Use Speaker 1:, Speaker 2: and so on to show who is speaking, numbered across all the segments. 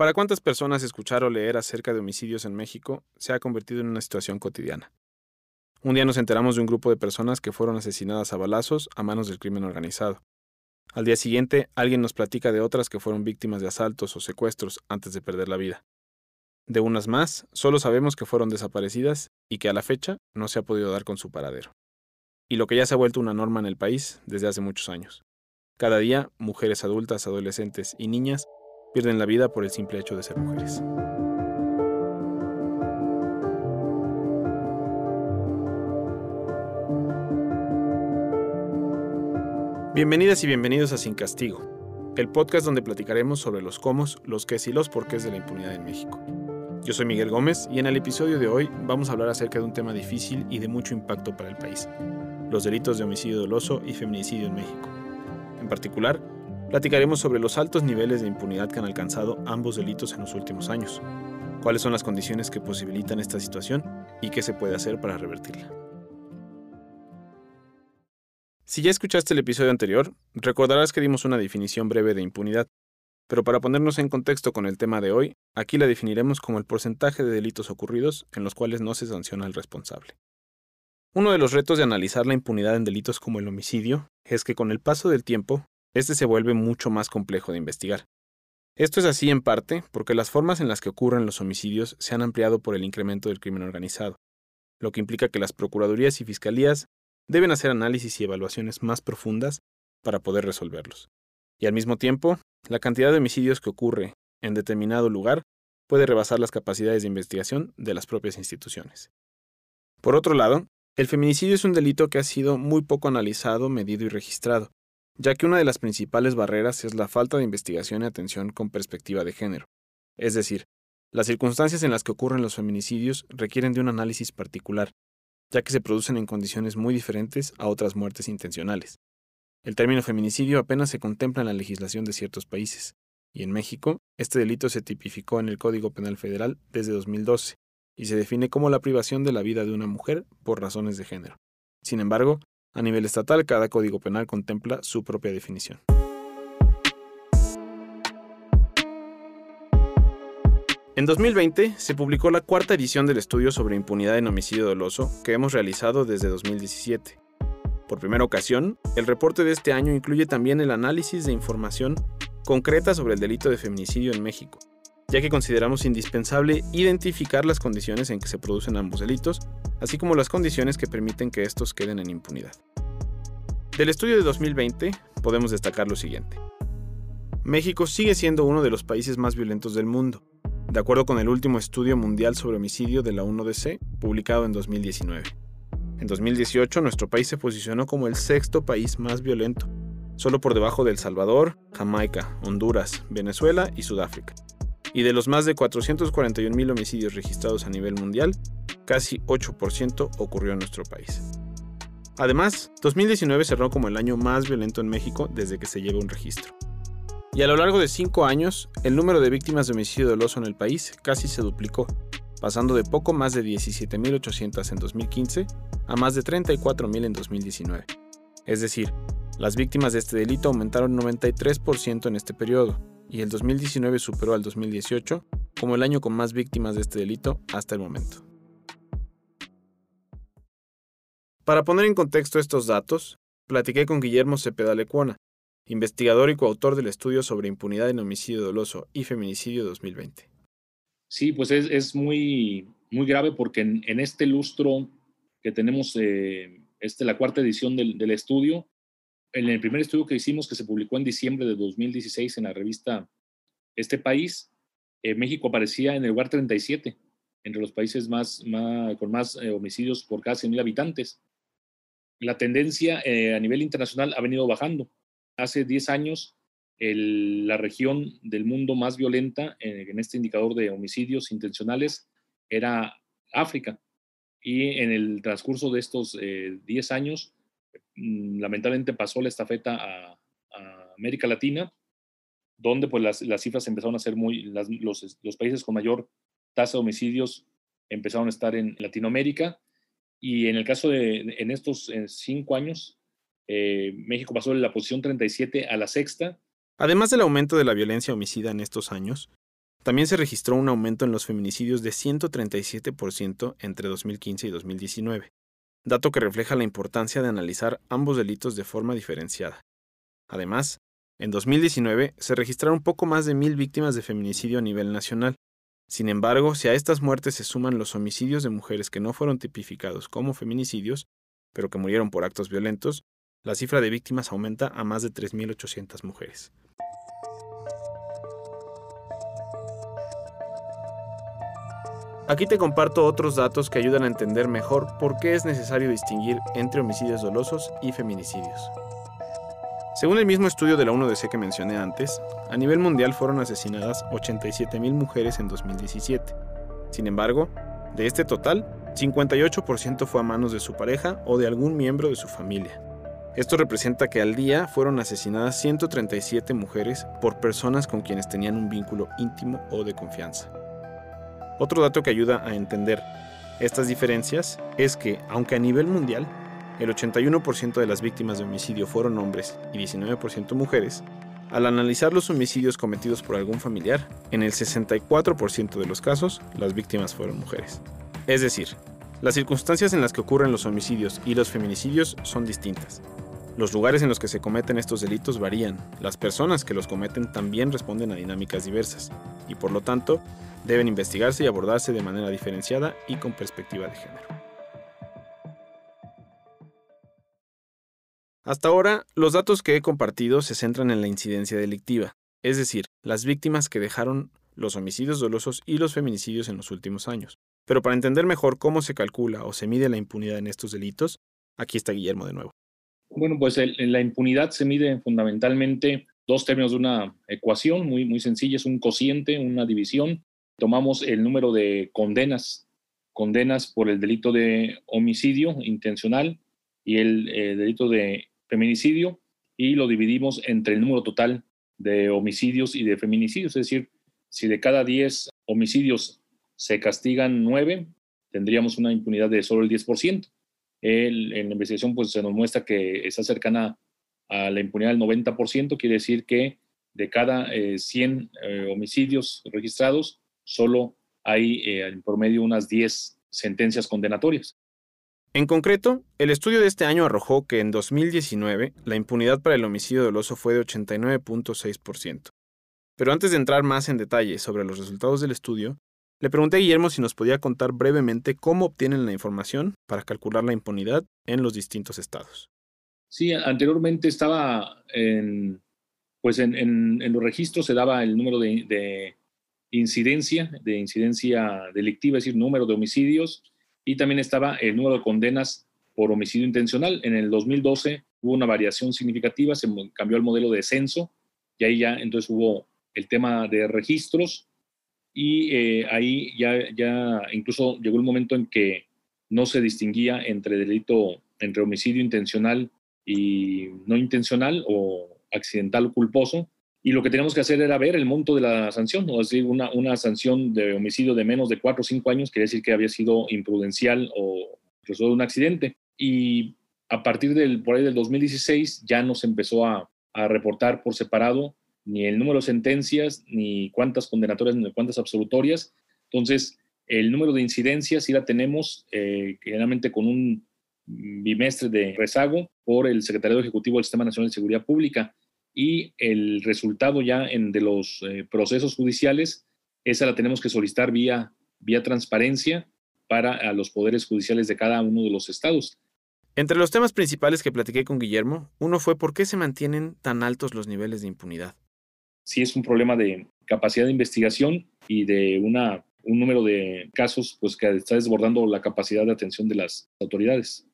Speaker 1: Para cuántas personas escuchar o leer acerca de homicidios en México se ha convertido en una situación cotidiana. Un día nos enteramos de un grupo de personas que fueron asesinadas a balazos a manos del crimen organizado. Al día siguiente, alguien nos platica de otras que fueron víctimas de asaltos o secuestros antes de perder la vida. De unas más, solo sabemos que fueron desaparecidas y que a la fecha no se ha podido dar con su paradero. Y lo que ya se ha vuelto una norma en el país desde hace muchos años. Cada día, mujeres adultas, adolescentes y niñas pierden la vida por el simple hecho de ser mujeres. Bienvenidas y bienvenidos a Sin Castigo, el podcast donde platicaremos sobre los cómo, los qué y los porqués de la impunidad en México. Yo soy Miguel Gómez y en el episodio de hoy vamos a hablar acerca de un tema difícil y de mucho impacto para el país, los delitos de homicidio doloso y feminicidio en México. En particular, Platicaremos sobre los altos niveles de impunidad que han alcanzado ambos delitos en los últimos años, cuáles son las condiciones que posibilitan esta situación y qué se puede hacer para revertirla. Si ya escuchaste el episodio anterior, recordarás que dimos una definición breve de impunidad, pero para ponernos en contexto con el tema de hoy, aquí la definiremos como el porcentaje de delitos ocurridos en los cuales no se sanciona al responsable. Uno de los retos de analizar la impunidad en delitos como el homicidio es que con el paso del tiempo este se vuelve mucho más complejo de investigar. Esto es así en parte porque las formas en las que ocurren los homicidios se han ampliado por el incremento del crimen organizado, lo que implica que las procuradurías y fiscalías deben hacer análisis y evaluaciones más profundas para poder resolverlos. Y al mismo tiempo, la cantidad de homicidios que ocurre en determinado lugar puede rebasar las capacidades de investigación de las propias instituciones. Por otro lado, el feminicidio es un delito que ha sido muy poco analizado, medido y registrado, ya que una de las principales barreras es la falta de investigación y atención con perspectiva de género. Es decir, las circunstancias en las que ocurren los feminicidios requieren de un análisis particular, ya que se producen en condiciones muy diferentes a otras muertes intencionales. El término feminicidio apenas se contempla en la legislación de ciertos países, y en México, este delito se tipificó en el Código Penal Federal desde 2012, y se define como la privación de la vida de una mujer por razones de género. Sin embargo, a nivel estatal, cada código penal contempla su propia definición. En 2020 se publicó la cuarta edición del estudio sobre impunidad en homicidio doloso que hemos realizado desde 2017. Por primera ocasión, el reporte de este año incluye también el análisis de información concreta sobre el delito de feminicidio en México, ya que consideramos indispensable identificar las condiciones en que se producen ambos delitos, así como las condiciones que permiten que estos queden en impunidad. Del estudio de 2020 podemos destacar lo siguiente. México sigue siendo uno de los países más violentos del mundo, de acuerdo con el último estudio mundial sobre homicidio de la 1DC, publicado en 2019. En 2018 nuestro país se posicionó como el sexto país más violento, solo por debajo de El Salvador, Jamaica, Honduras, Venezuela y Sudáfrica y de los más de 441.000 homicidios registrados a nivel mundial, casi 8% ocurrió en nuestro país. Además, 2019 cerró como el año más violento en México desde que se lleva un registro. Y a lo largo de cinco años, el número de víctimas de homicidio doloso en el país casi se duplicó, pasando de poco más de 17.800 en 2015 a más de 34.000 en 2019. Es decir, las víctimas de este delito aumentaron 93% en este periodo, y el 2019 superó al 2018 como el año con más víctimas de este delito hasta el momento. Para poner en contexto estos datos, platiqué con Guillermo Cepeda Lecuona, investigador y coautor del estudio sobre impunidad en homicidio doloso y feminicidio 2020.
Speaker 2: Sí, pues es, muy, muy grave porque en, este lustro que tenemos, eh, este, la cuarta edición del estudio, en el primer estudio que hicimos, que se publicó en diciembre de 2016 en la revista Este País, eh, México aparecía en el lugar 37, entre los países más, con más eh, homicidios por cada 100.000 habitantes. La tendencia eh, a nivel internacional ha venido bajando. Hace 10 años, la región del mundo más violenta en este indicador de homicidios intencionales era África. Y en el transcurso de estos 10 años, lamentablemente pasó la estafeta a, América Latina, donde pues las, las, cifras empezaron a ser muy, los, los, países con mayor tasa de homicidios empezaron a estar en Latinoamérica y en el caso de, en estos cinco años, eh, México pasó de la posición 37 a la sexta.
Speaker 1: Además del aumento de la violencia homicida en estos años, También se registró un aumento en los feminicidios de 137% entre 2015 y 2019, dato que refleja la importancia de analizar ambos delitos de forma diferenciada. Además, en 2019 se registraron poco más de mil víctimas de feminicidio a nivel nacional. Sin embargo, si a estas muertes se suman los homicidios de mujeres que no fueron tipificados como feminicidios, pero que murieron por actos violentos, la cifra de víctimas aumenta a más de 3.800 mujeres. Aquí te comparto otros datos que ayudan a entender mejor por qué es necesario distinguir entre homicidios dolosos y feminicidios. Según el mismo estudio de la 1DC que mencioné antes, a nivel mundial fueron asesinadas 87.000 mujeres en 2017. Sin embargo, de este total, 58% fue a manos de su pareja o de algún miembro de su familia. Esto representa que al día fueron asesinadas 137 mujeres por personas con quienes tenían un vínculo íntimo o de confianza. Otro dato que ayuda a entender estas diferencias es que, aunque a nivel mundial, el 81% de las víctimas de homicidio fueron hombres y 19% mujeres, al analizar los homicidios cometidos por algún familiar, en el 64% de los casos las víctimas fueron mujeres. Es decir, las circunstancias en las que ocurren los homicidios y los feminicidios son distintas. Los lugares en los que se cometen estos delitos varían, las personas que los cometen también responden a dinámicas diversas, y por lo tanto, deben investigarse y abordarse de manera diferenciada y con perspectiva de género. Hasta ahora, los datos que he compartido se centran en la incidencia delictiva, es decir, las víctimas que dejaron los homicidios dolosos y los feminicidios en los últimos años. Pero para entender mejor cómo se calcula o se mide la impunidad en estos delitos, aquí está Guillermo de nuevo.
Speaker 2: Bueno, pues la impunidad se mide fundamentalmente dos términos de una ecuación muy, muy sencilla, es un cociente, una división tomamos el número de condenas, condenas por el delito de homicidio intencional y el eh, delito de feminicidio y lo dividimos entre el número total de homicidios y de feminicidios. Es decir, si de cada 10 homicidios se castigan 9, tendríamos una impunidad de solo el 10%. El, en la investigación pues, se nos muestra que está cercana a la impunidad del 90%, quiere decir que de cada 100 eh, eh, homicidios registrados, solo hay eh, en promedio unas 10 sentencias condenatorias.
Speaker 1: En concreto, el estudio de este año arrojó que en 2019 la impunidad para el homicidio doloso fue de 89.6%. Pero antes de entrar más en detalle sobre los resultados del estudio, le pregunté a Guillermo si nos podía contar brevemente cómo obtienen la información para calcular la impunidad en los distintos estados.
Speaker 2: Sí, anteriormente estaba en, pues en, los registros se daba el número de, incidencia, de incidencia delictiva, es decir, número de homicidios, y también estaba el número de condenas por homicidio intencional. En el 2012 hubo una variación significativa, se cambió el modelo de censo, y ahí ya entonces hubo el tema de registros, y eh, ahí ya, ya incluso llegó el momento en que no se distinguía entre delito, entre homicidio intencional y no intencional o accidental o culposo, y lo que teníamos que hacer era ver el monto de la sanción, o decir, una, una sanción de homicidio de menos de cuatro o cinco años, quiere decir que había sido imprudencial o resultado de un accidente. Y a partir del, por ahí del 2016 ya nos empezó a, a reportar por separado ni el número de sentencias, ni cuántas condenatorias, ni cuántas absolutorias. Entonces, el número de incidencias sí la tenemos eh, generalmente con un bimestre de rezago por el Secretario Ejecutivo del Sistema Nacional de Seguridad Pública y el resultado ya en, de los eh, procesos judiciales, esa la tenemos que solicitar vía, vía transparencia para a los poderes judiciales de cada uno de los estados.
Speaker 1: Entre los temas principales que platiqué con Guillermo, uno fue por qué se mantienen tan altos los niveles de impunidad.
Speaker 2: Sí es un problema de capacidad de investigación y de una, un número de casos pues, que está desbordando la capacidad de atención de las autoridades.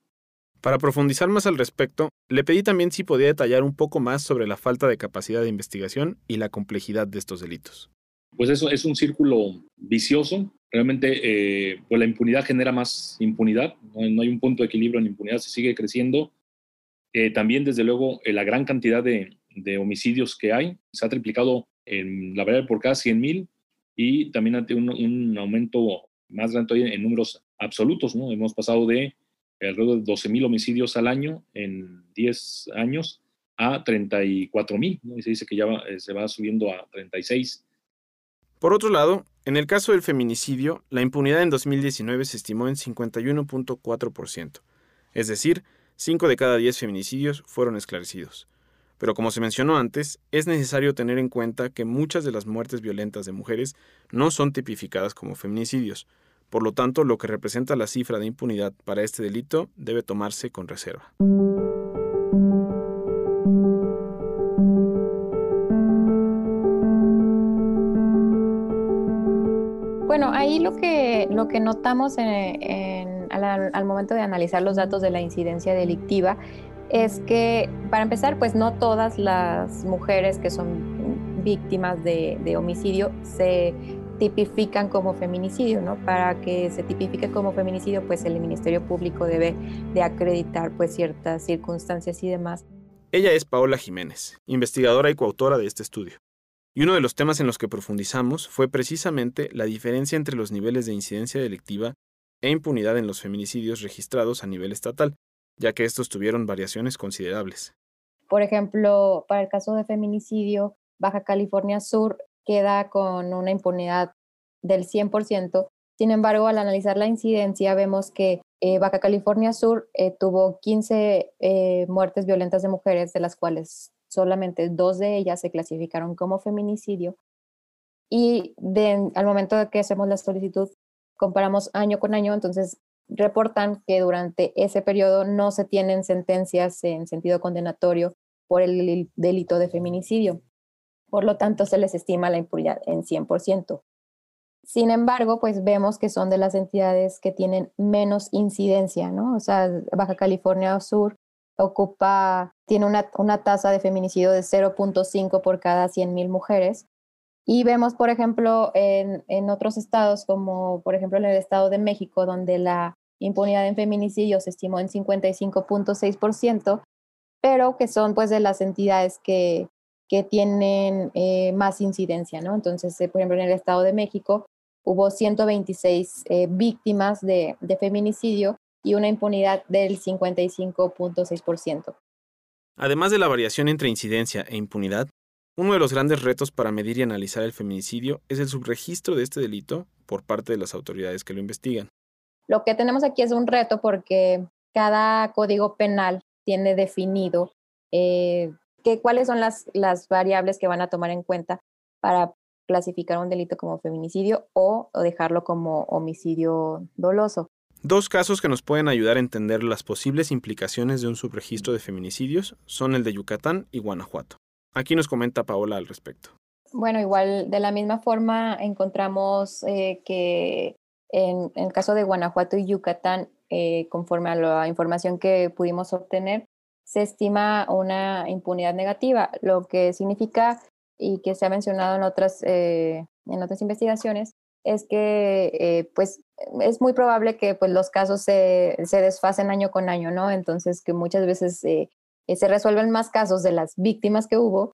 Speaker 1: Para profundizar más al respecto, le pedí también si podía detallar un poco más sobre la falta de capacidad de investigación y la complejidad de estos delitos.
Speaker 2: Pues eso es un círculo vicioso. Realmente eh, pues la impunidad genera más impunidad. No, hay un punto de equilibrio en impunidad, se sigue creciendo. Eh, también, desde luego, eh, la gran cantidad de, homicidios que hay. Se ha triplicado en la variable por cada 100 mil y también ha tenido un, aumento más grande en números absolutos. ¿no? Hemos pasado de alrededor de 12.000 homicidios al año en 10 años a 34.000, ¿no? y se dice que ya eh, se va subiendo a 36.
Speaker 1: Por otro lado, en el caso del feminicidio, la impunidad en 2019 se estimó en 51.4%, es decir, 5 de cada 10 feminicidios fueron esclarecidos. Pero como se mencionó antes, es necesario tener en cuenta que muchas de las muertes violentas de mujeres no son tipificadas como feminicidios, por lo tanto lo que representa la cifra de impunidad para este delito debe tomarse con reserva.
Speaker 3: Bueno, ahí lo que, lo que notamos al, momento de analizar los datos de la incidencia delictiva es que, para empezar, pues no todas las mujeres que son víctimas de, homicidio se tipifican como feminicidio, ¿no? Para que se tipifique como feminicidio, pues el Ministerio Público debe de acreditar pues ciertas circunstancias y demás.
Speaker 1: Ella es Paola Jiménez, investigadora y coautora de este estudio. Y uno de los temas en los que profundizamos fue precisamente la diferencia entre los niveles de incidencia delictiva e impunidad en los feminicidios registrados a nivel estatal, ya que estos tuvieron variaciones considerables.
Speaker 3: Por ejemplo, para el caso de feminicidio, Baja California Sur queda con una impunidad del 100%. Sin embargo, al analizar la incidencia, vemos que eh, Baja California Sur eh, tuvo 15 eh, muertes violentas de mujeres, de las cuales solamente dos de ellas se clasificaron como feminicidio. Y al momento de que hacemos la solicitud, comparamos año con año, entonces reportan que durante ese periodo no se tienen sentencias en sentido condenatorio por el delito de feminicidio. Por lo tanto, se les estima la impunidad en 100%. Sin embargo, pues vemos que son de las entidades que tienen menos incidencia, ¿no? O sea, Baja California Sur ocupa, tiene una, una tasa de feminicidio de 0.5 por cada 100.000 mujeres. Y vemos, por ejemplo, en, en, otros estados, como por ejemplo en el Estado de México, donde la impunidad en feminicidio se estimó en 55.6%, pero que son pues de las entidades que, que tienen eh, más incidencia, ¿no? Entonces, eh, por ejemplo, en el Estado de México hubo 126 eh, víctimas de, de feminicidio y una impunidad del 55.6%.
Speaker 1: Además de la variación entre incidencia e impunidad, uno de los grandes retos para medir y analizar el feminicidio es el subregistro de este delito por parte de las autoridades que lo investigan.
Speaker 3: Lo que tenemos aquí es un reto porque cada código penal tiene definido eh, cuáles son las, las variables que van a tomar en cuenta para clasificar un delito como feminicidio o dejarlo como homicidio doloso.
Speaker 1: Dos casos que nos pueden ayudar a entender las posibles implicaciones de un subregistro de feminicidios son el de Yucatán y Guanajuato. Aquí nos comenta Paola al respecto.
Speaker 3: Bueno, igual de la misma forma encontramos eh, que en, el caso de Guanajuato y Yucatán, eh, conforme a la información que pudimos obtener, se estima una impunidad negativa, lo que significa y que se ha mencionado en otras, eh, en otras investigaciones es que eh, pues es muy probable que pues los casos se, se, desfasen año con año, ¿no? Entonces que muchas veces eh, se resuelven más casos de las víctimas que hubo,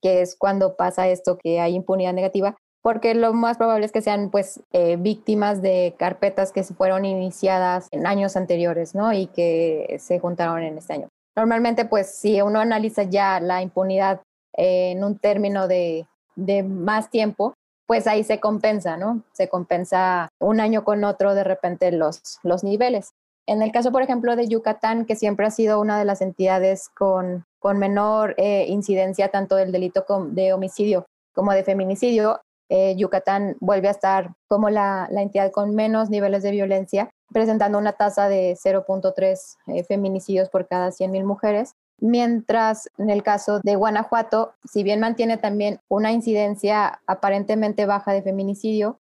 Speaker 3: que es cuando pasa esto que hay impunidad negativa, porque lo más probable es que sean pues víctimas de carpetas que se fueron iniciadas en años anteriores, ¿no? Y que se juntaron en este año. Normalmente pues si uno analiza ya la impunidad en un término de, de más tiempo, pues ahí se compensa, ¿no? Se compensa un año con otro de repente los, los niveles. En el caso, por ejemplo, de Yucatán, que siempre ha sido una de las entidades con, con menor eh, incidencia tanto del delito de homicidio como de feminicidio, eh, Yucatán vuelve a estar como la, la, entidad con menos niveles de violencia, presentando una tasa de 0.3 eh, feminicidios por cada 100.000 mujeres mientras en el caso de Guanajuato, si bien mantiene también una incidencia aparentemente baja de feminicidio,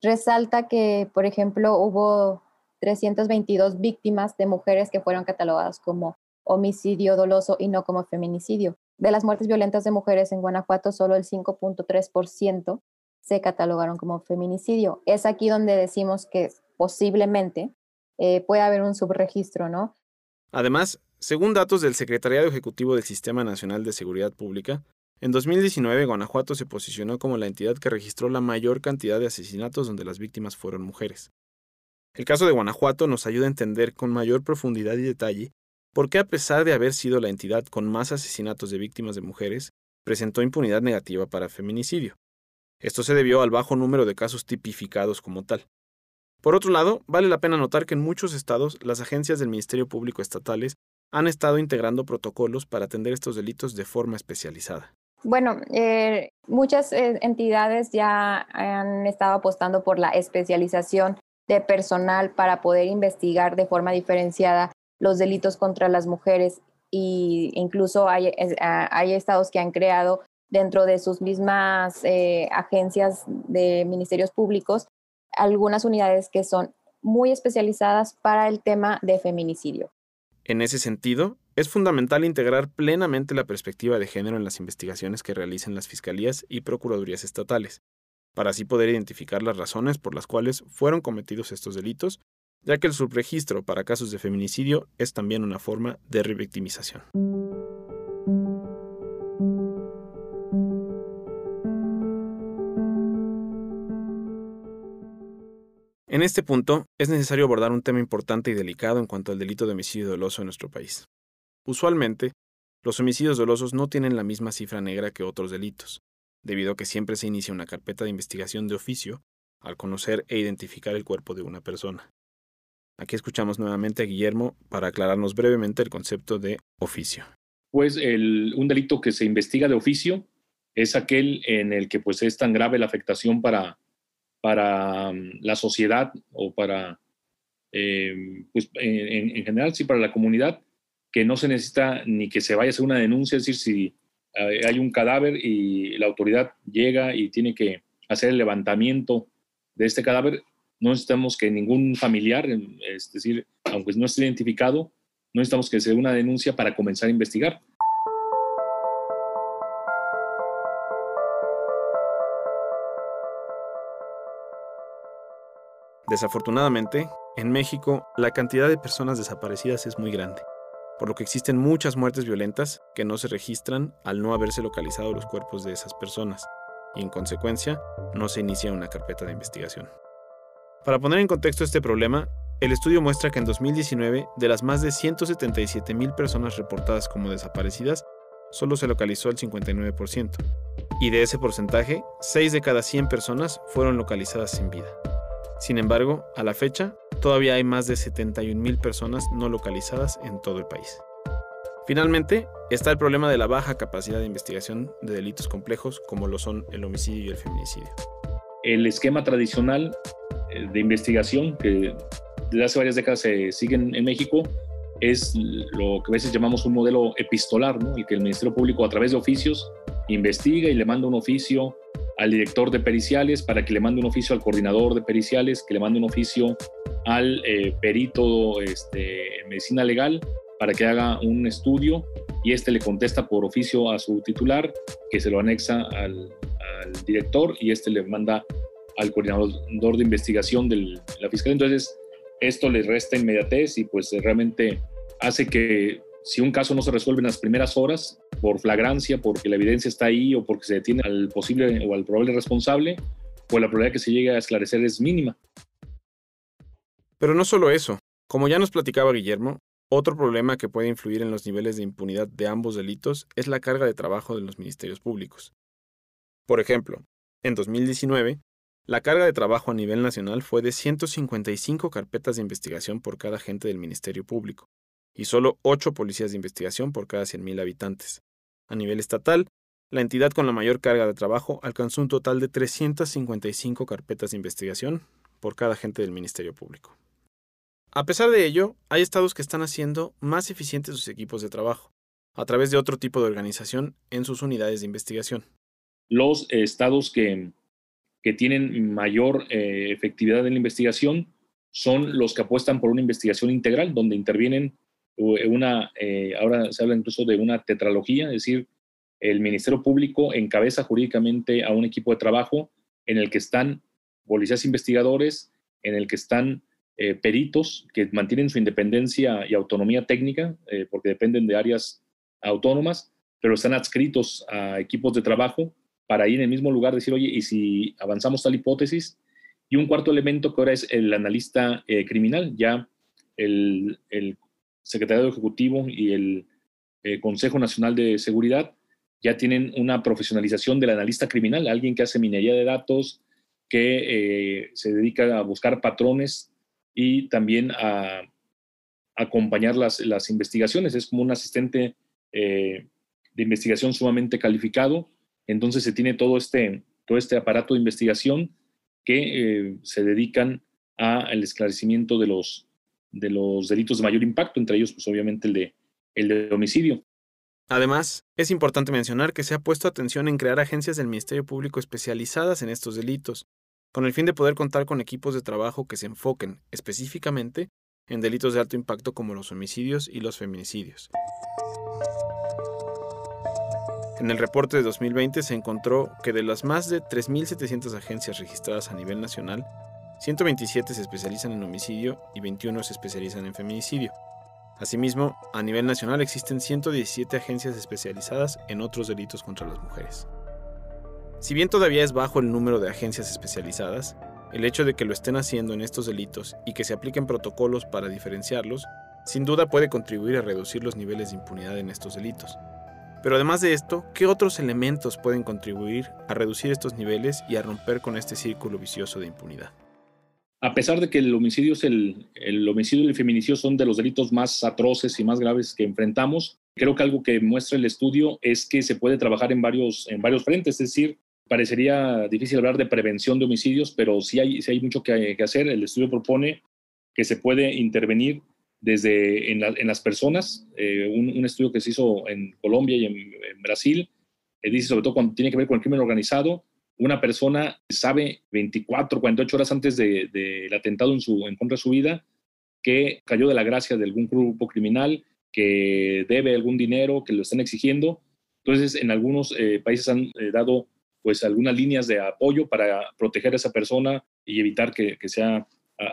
Speaker 3: resalta que, por ejemplo, hubo 322 víctimas de mujeres que fueron catalogadas como homicidio doloso y no como feminicidio. De las muertes violentas de mujeres en Guanajuato, solo el 5.3% se catalogaron como feminicidio. Es aquí donde decimos que posiblemente eh, puede haber un subregistro, ¿no?
Speaker 1: Además, según datos del Secretariado Ejecutivo del Sistema Nacional de Seguridad Pública, en 2019 Guanajuato se posicionó como la entidad que registró la mayor cantidad de asesinatos donde las víctimas fueron mujeres. El caso de Guanajuato nos ayuda a entender con mayor profundidad y detalle por qué a pesar de haber sido la entidad con más asesinatos de víctimas de mujeres, presentó impunidad negativa para feminicidio. Esto se debió al bajo número de casos tipificados como tal. Por otro lado, vale la pena notar que en muchos estados las agencias del Ministerio Público estatales han estado integrando protocolos para atender estos delitos de forma especializada.
Speaker 3: Bueno, eh, muchas eh, entidades ya han estado apostando por la especialización de personal para poder investigar de forma diferenciada los delitos contra las mujeres e incluso hay, hay estados que han creado dentro de sus mismas eh, agencias de ministerios públicos algunas unidades que son muy especializadas para el tema de feminicidio.
Speaker 1: En ese sentido, es fundamental integrar plenamente la perspectiva de género en las investigaciones que realicen las fiscalías y procuradurías estatales, para así poder identificar las razones por las cuales fueron cometidos estos delitos, ya que el subregistro para casos de feminicidio es también una forma de revictimización. En este punto, es necesario abordar un tema importante y delicado en cuanto al delito de homicidio doloso en nuestro país. Usualmente, los homicidios dolosos no tienen la misma cifra negra que otros delitos, debido a que siempre se inicia una carpeta de investigación de oficio al conocer e identificar el cuerpo de una persona. Aquí escuchamos nuevamente a Guillermo para aclararnos brevemente el concepto de oficio.
Speaker 2: Pues un delito que se investiga de oficio es aquel en el que pues es tan grave la afectación para para mm, la sociedad o para, eh, pues en, general, sí, para la comunidad, que no se necesita ni que se vaya a hacer una denuncia, es decir, si hay un cadáver y la autoridad llega y tiene que hacer el levantamiento de este cadáver, no necesitamos que ningún familiar, es decir, aunque no esté identificado, no necesitamos que se dé una denuncia para comenzar a investigar.
Speaker 1: Desafortunadamente, en México, la cantidad de personas desaparecidas es muy grande, por lo que existen muchas muertes violentas que no se registran al no haberse localizado los cuerpos de esas personas, y en consecuencia, no se inicia una carpeta de investigación. Para poner en contexto este problema, el estudio muestra que en 2019, de las más de 177 mil personas reportadas como desaparecidas, solo se localizó el 59%, y de ese porcentaje, 6 de cada 100 personas fueron localizadas sin vida. Sin embargo, a la fecha, todavía hay más de 71.000 personas no localizadas en todo el país. Finalmente, está el problema de la baja capacidad de investigación de delitos complejos como lo son el homicidio y el feminicidio.
Speaker 2: El esquema tradicional eh, de investigación que desde hace varias décadas se sigue en México es lo que a veces llamamos un modelo epistolar, ¿no? el que el Ministerio Público a través de oficios investiga y le manda un oficio al director de periciales para que le mande un oficio al coordinador de periciales, que le mande un oficio al eh, perito este, medicina legal para que haga un estudio y este le contesta por oficio a su titular, que se lo anexa al, director y este le manda al coordinador de investigación de la fiscalía. Entonces, esto le resta inmediatez y pues realmente hace que si un caso no se resuelve en las primeras horas, por flagrancia, porque la evidencia está ahí o porque se detiene al posible o al probable responsable, pues la probabilidad que se llegue a esclarecer es mínima.
Speaker 1: Pero no solo eso. Como ya nos platicaba Guillermo, otro problema que puede influir en los niveles de impunidad de ambos delitos es la carga de trabajo de los ministerios públicos. Por ejemplo, en 2019, la carga de trabajo a nivel nacional fue de 155 carpetas de investigación por cada agente del Ministerio Público, y solo 8 policías de investigación por cada 100.000 habitantes. A nivel estatal, la entidad con la mayor carga de trabajo alcanzó un total de 355 carpetas de investigación por cada agente del Ministerio Público. A pesar de ello, hay estados que están haciendo más eficientes sus equipos de trabajo, a través de otro tipo de organización en sus unidades de investigación.
Speaker 2: Los estados que, que tienen mayor eh, efectividad en la investigación son los que apuestan por una investigación integral, donde intervienen una, eh, ahora se habla incluso de una tetralogía, es decir, el Ministerio Público encabeza jurídicamente a un equipo de trabajo en el que están policías investigadores, en el que están eh, peritos que mantienen su independencia y autonomía técnica, eh, porque dependen de áreas autónomas, pero están adscritos a equipos de trabajo para ir en el mismo lugar decir, oye, ¿y si avanzamos tal hipótesis? Y un cuarto elemento que ahora es el analista criminal, ya el, el Secretario Ejecutivo y el eh, Consejo Nacional de Seguridad ya tienen una profesionalización del analista criminal, alguien que hace minería de datos, que eh, se dedica a buscar patrones y también a, acompañar las, las, investigaciones. Es como un asistente eh, de investigación sumamente calificado. Entonces se tiene todo este, todo este aparato de investigación que se dedican al esclarecimiento de los, de los delitos de mayor impacto, entre ellos, pues obviamente el de, el de homicidio.
Speaker 1: Además, es importante mencionar que se ha puesto atención en crear agencias del Ministerio Público especializadas en estos delitos, con el fin de poder contar con equipos de trabajo que se enfoquen específicamente en delitos de alto impacto como los homicidios y los feminicidios. En el reporte de 2020 se encontró que de las más de 3.700 agencias registradas a nivel nacional, 127 se especializan en homicidio y 21 se especializan en feminicidio. Asimismo, a nivel nacional existen 117 agencias especializadas en otros delitos contra las mujeres. Si bien todavía es bajo el número de agencias especializadas, el hecho de que lo estén haciendo en estos delitos y que se apliquen protocolos para diferenciarlos, sin duda puede contribuir a reducir los niveles de impunidad en estos delitos. Pero además de esto, ¿qué otros elementos pueden contribuir a reducir estos niveles y a romper con este círculo vicioso de impunidad?
Speaker 2: A pesar de que el homicidio es el, homicidio y el feminicidio son de los delitos más atroces y más graves que enfrentamos, creo que algo que muestra el estudio es que se puede trabajar en varios, en varios frentes, es decir, parecería difícil hablar de prevención de homicidios, pero sí hay, sí hay mucho que, hacer. El estudio propone que se puede intervenir desde en, las personas, eh, un, estudio que se hizo en Colombia y en, Brasil, eh, dice sobre todo cuando tiene que ver con el crimen organizado, una persona sabe 24, 48 horas antes del atentado en, su, en contra de su vida que cayó de la gracia de algún grupo criminal, que debe algún dinero, que lo están exigiendo. Entonces, en algunos eh, países han eh, dado pues algunas líneas de apoyo para proteger a esa persona y evitar que, sea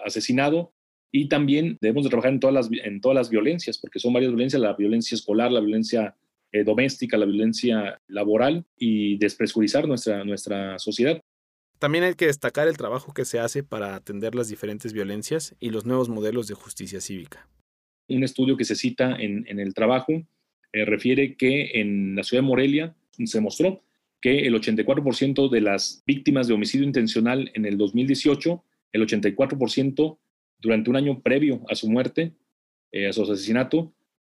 Speaker 2: asesinado. Y también debemos de trabajar en todas, las, en todas las violencias, porque son varias violencias, la violencia escolar, la violencia eh, doméstica, la violencia laboral y despresurizar nuestra, nuestra sociedad.
Speaker 1: También hay que destacar el trabajo que se hace para atender las diferentes violencias y los nuevos modelos de justicia cívica.
Speaker 2: Un estudio que se cita en, el trabajo eh, refiere que en la ciudad de Morelia se mostró que el 84% de las víctimas de homicidio intencional en el 2018, el 84% durante un año previo a su muerte, eh, a su asesinato,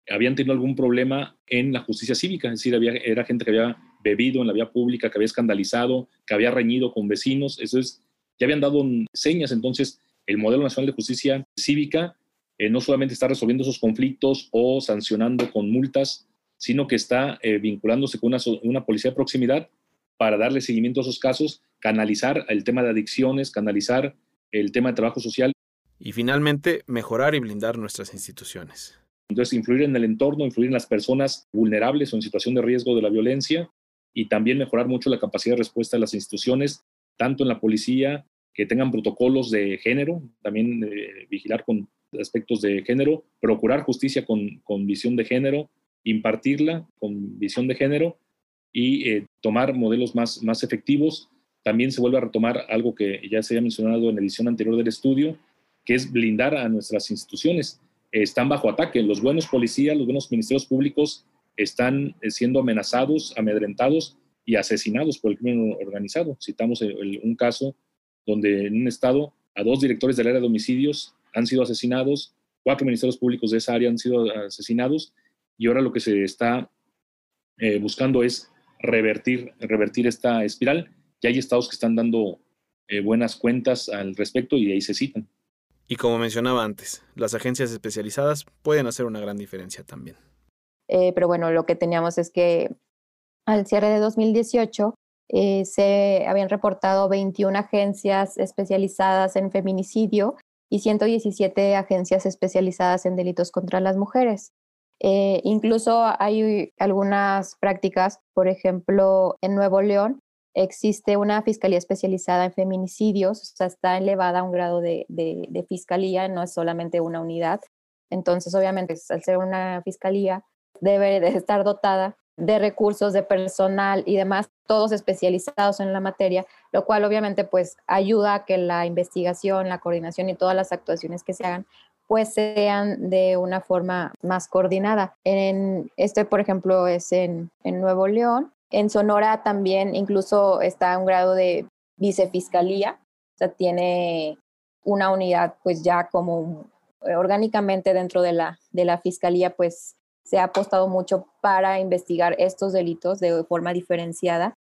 Speaker 2: habían tenido algún problema en la justicia cívica, es decir, había, era gente que había bebido en la vía pública, que había escandalizado, que había reñido con vecinos, eso es, ya habían dado señas, entonces el modelo nacional de justicia cívica eh, no solamente está resolviendo esos conflictos o sancionando con multas, sino que está eh, vinculándose con una, una policía de proximidad para darle seguimiento a esos casos, canalizar el tema de adicciones, canalizar el tema de trabajo social.
Speaker 1: Y finalmente, mejorar y blindar nuestras instituciones.
Speaker 2: Entonces, influir en el entorno, influir en las personas vulnerables o en situación de riesgo de la violencia y también mejorar mucho la capacidad de respuesta de las instituciones, tanto en la policía, que tengan protocolos de género, también eh, vigilar con aspectos de género, procurar justicia con, con, visión de género, impartirla con visión de género y eh, tomar modelos más, más efectivos. También se vuelve a retomar algo que ya se había mencionado en la edición anterior del estudio, que es blindar a nuestras instituciones están bajo ataque. Los buenos policías, los buenos ministerios públicos están eh, siendo amenazados, amedrentados y asesinados por el crimen organizado. Citamos un caso donde en un estado a dos directores del área de homicidios han sido asesinados, cuatro ministerios públicos de esa área han sido asesinados y ahora lo que se está eh, buscando es revertir, revertir esta espiral. Y hay estados que están dando eh, buenas cuentas al respecto y ahí se citan.
Speaker 1: Y como mencionaba antes, las agencias especializadas pueden hacer una gran diferencia también.
Speaker 3: Eh, pero bueno, lo que teníamos es que al cierre de 2018 eh, se habían reportado 21 agencias especializadas en feminicidio y 117 agencias especializadas en delitos contra las mujeres. Eh, incluso hay algunas prácticas, por ejemplo, en Nuevo León, Existe una fiscalía especializada en feminicidios, o sea, está elevada a un grado de, fiscalía, no es solamente una unidad. Entonces, obviamente, al ser una fiscalía, debe de estar dotada de recursos, de personal y demás, todos especializados en la materia, lo cual obviamente pues ayuda a que la investigación, la coordinación y todas las actuaciones que se hagan pues sean de una forma más coordinada. En este, por ejemplo, es en Nuevo León En Sonora también incluso está un grado de vicefiscalía, o sea, tiene una unidad pues ya como eh, orgánicamente dentro de la, de la fiscalía pues se ha apostado mucho para investigar estos delitos de forma diferenciada.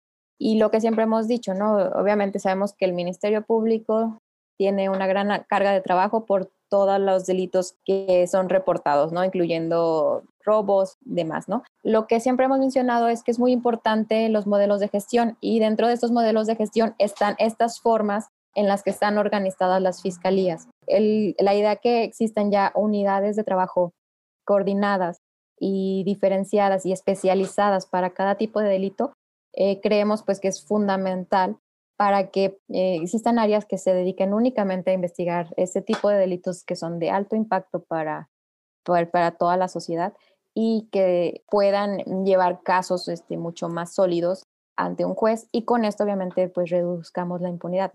Speaker 3: Y lo que siempre hemos dicho, ¿no? Obviamente sabemos que el Ministerio Público tiene una gran carga de trabajo por todos los delitos que son reportados, ¿no? Incluyendo robos, demás, ¿no? Lo que siempre hemos mencionado es que es muy importante los modelos de gestión y dentro de estos modelos de gestión están estas formas en las que están organizadas las fiscalías. la idea que existen ya unidades de trabajo coordinadas y diferenciadas y especializadas para cada tipo de delito, eh, creemos pues que es fundamental para que eh, existan áreas que se dediquen únicamente a investigar ese tipo de delitos que son de alto impacto para, para, toda la sociedad y que puedan llevar casos este, mucho más sólidos ante un juez y con esto obviamente pues reduzcamos la impunidad.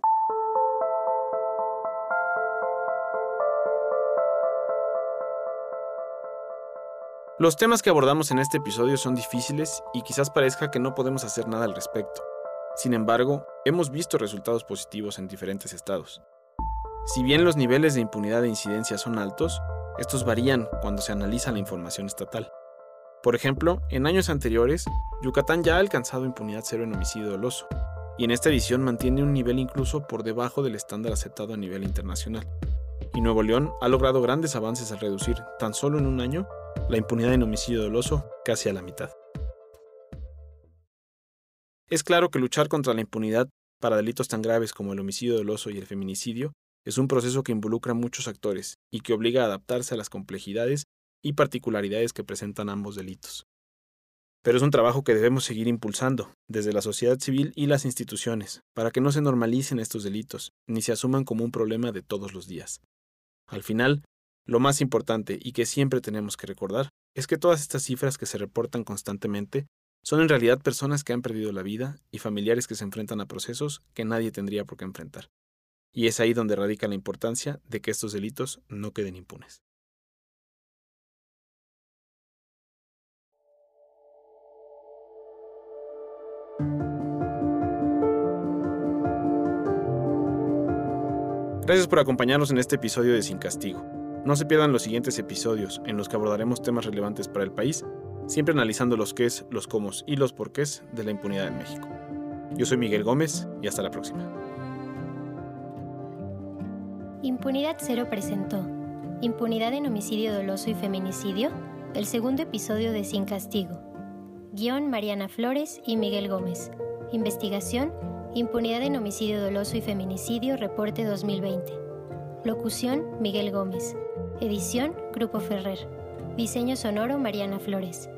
Speaker 1: Los temas que abordamos en este episodio son difíciles y quizás parezca que no podemos hacer nada al respecto. Sin embargo, hemos visto resultados positivos en diferentes estados. Si bien los niveles de impunidad de incidencia son altos, estos varían cuando se analiza la información estatal. Por ejemplo, en años anteriores, Yucatán ya ha alcanzado impunidad cero en homicidio doloso, y en esta edición mantiene un nivel incluso por debajo del estándar aceptado a nivel internacional. Y Nuevo León ha logrado grandes avances al reducir, tan solo en un año, la impunidad en homicidio doloso casi a la mitad. Es claro que luchar contra la impunidad para delitos tan graves como el homicidio doloso y el feminicidio es un proceso que involucra a muchos actores y que obliga a adaptarse a las complejidades y particularidades que presentan ambos delitos. Pero es un trabajo que debemos seguir impulsando desde la sociedad civil y las instituciones para que no se normalicen estos delitos ni se asuman como un problema de todos los días. Al final, lo más importante y que siempre tenemos que recordar es que todas estas cifras que se reportan constantemente son en realidad personas que han perdido la vida y familiares que se enfrentan a procesos que nadie tendría por qué enfrentar. Y es ahí donde radica la importancia de que estos delitos no queden impunes. Gracias por acompañarnos en este episodio de Sin Castigo. No se pierdan los siguientes episodios en los que abordaremos temas relevantes para el país siempre analizando los qués, los cómo y los porqués de la impunidad en México. Yo soy Miguel Gómez y hasta la próxima.
Speaker 4: Impunidad Cero presentó Impunidad en homicidio doloso y feminicidio, el segundo episodio de Sin Castigo. Guión Mariana Flores y Miguel Gómez. Investigación Impunidad en homicidio doloso y feminicidio, reporte 2020. Locución Miguel Gómez. Edición Grupo Ferrer. Diseño sonoro Mariana Flores.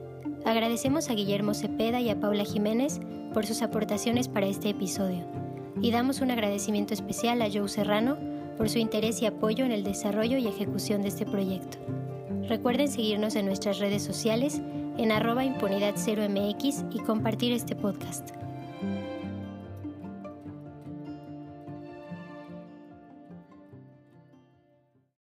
Speaker 4: Agradecemos a Guillermo Cepeda y a Paula Jiménez por sus aportaciones para este episodio. Y damos un agradecimiento especial a Joe Serrano por su interés y apoyo en el desarrollo y ejecución de este proyecto. Recuerden seguirnos en nuestras redes sociales en arroba impunidad 0 mx y compartir este podcast.